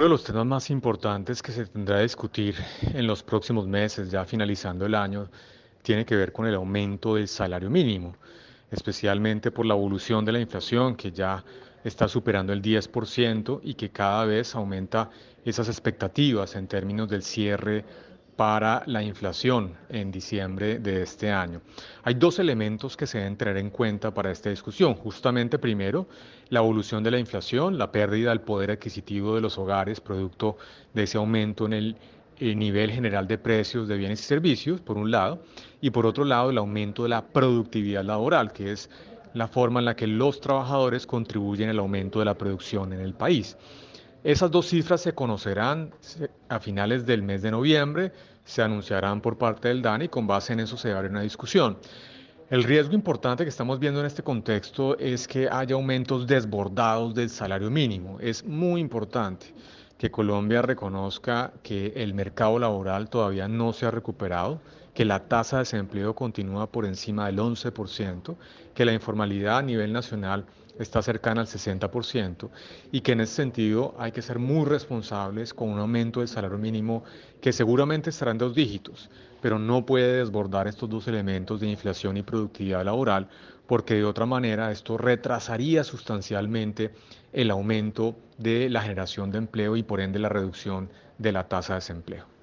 Uno de los temas más importantes que se tendrá que discutir en los próximos meses, ya finalizando el año, tiene que ver con el aumento del salario mínimo, especialmente por la evolución de la inflación que ya está superando el 10% y que cada vez aumenta esas expectativas en términos del cierre para la inflación en diciembre de este año. Hay dos elementos que se deben tener en cuenta para esta discusión. Justamente primero, la evolución de la inflación, la pérdida del poder adquisitivo de los hogares producto de ese aumento en el, el nivel general de precios de bienes y servicios, por un lado, y por otro lado, el aumento de la productividad laboral, que es la forma en la que los trabajadores contribuyen al aumento de la producción en el país. Esas dos cifras se conocerán a finales del mes de noviembre, se anunciarán por parte del DANI y con base en eso se abre una discusión. El riesgo importante que estamos viendo en este contexto es que haya aumentos desbordados del salario mínimo. Es muy importante que Colombia reconozca que el mercado laboral todavía no se ha recuperado, que la tasa de desempleo continúa por encima del 11%, que la informalidad a nivel nacional está cercana al 60% y que en ese sentido hay que ser muy responsables con un aumento del salario mínimo que seguramente estará en dos dígitos, pero no puede desbordar estos dos elementos de inflación y productividad laboral porque de otra manera esto retrasaría sustancialmente el aumento de la generación de empleo y por ende la reducción de la tasa de desempleo.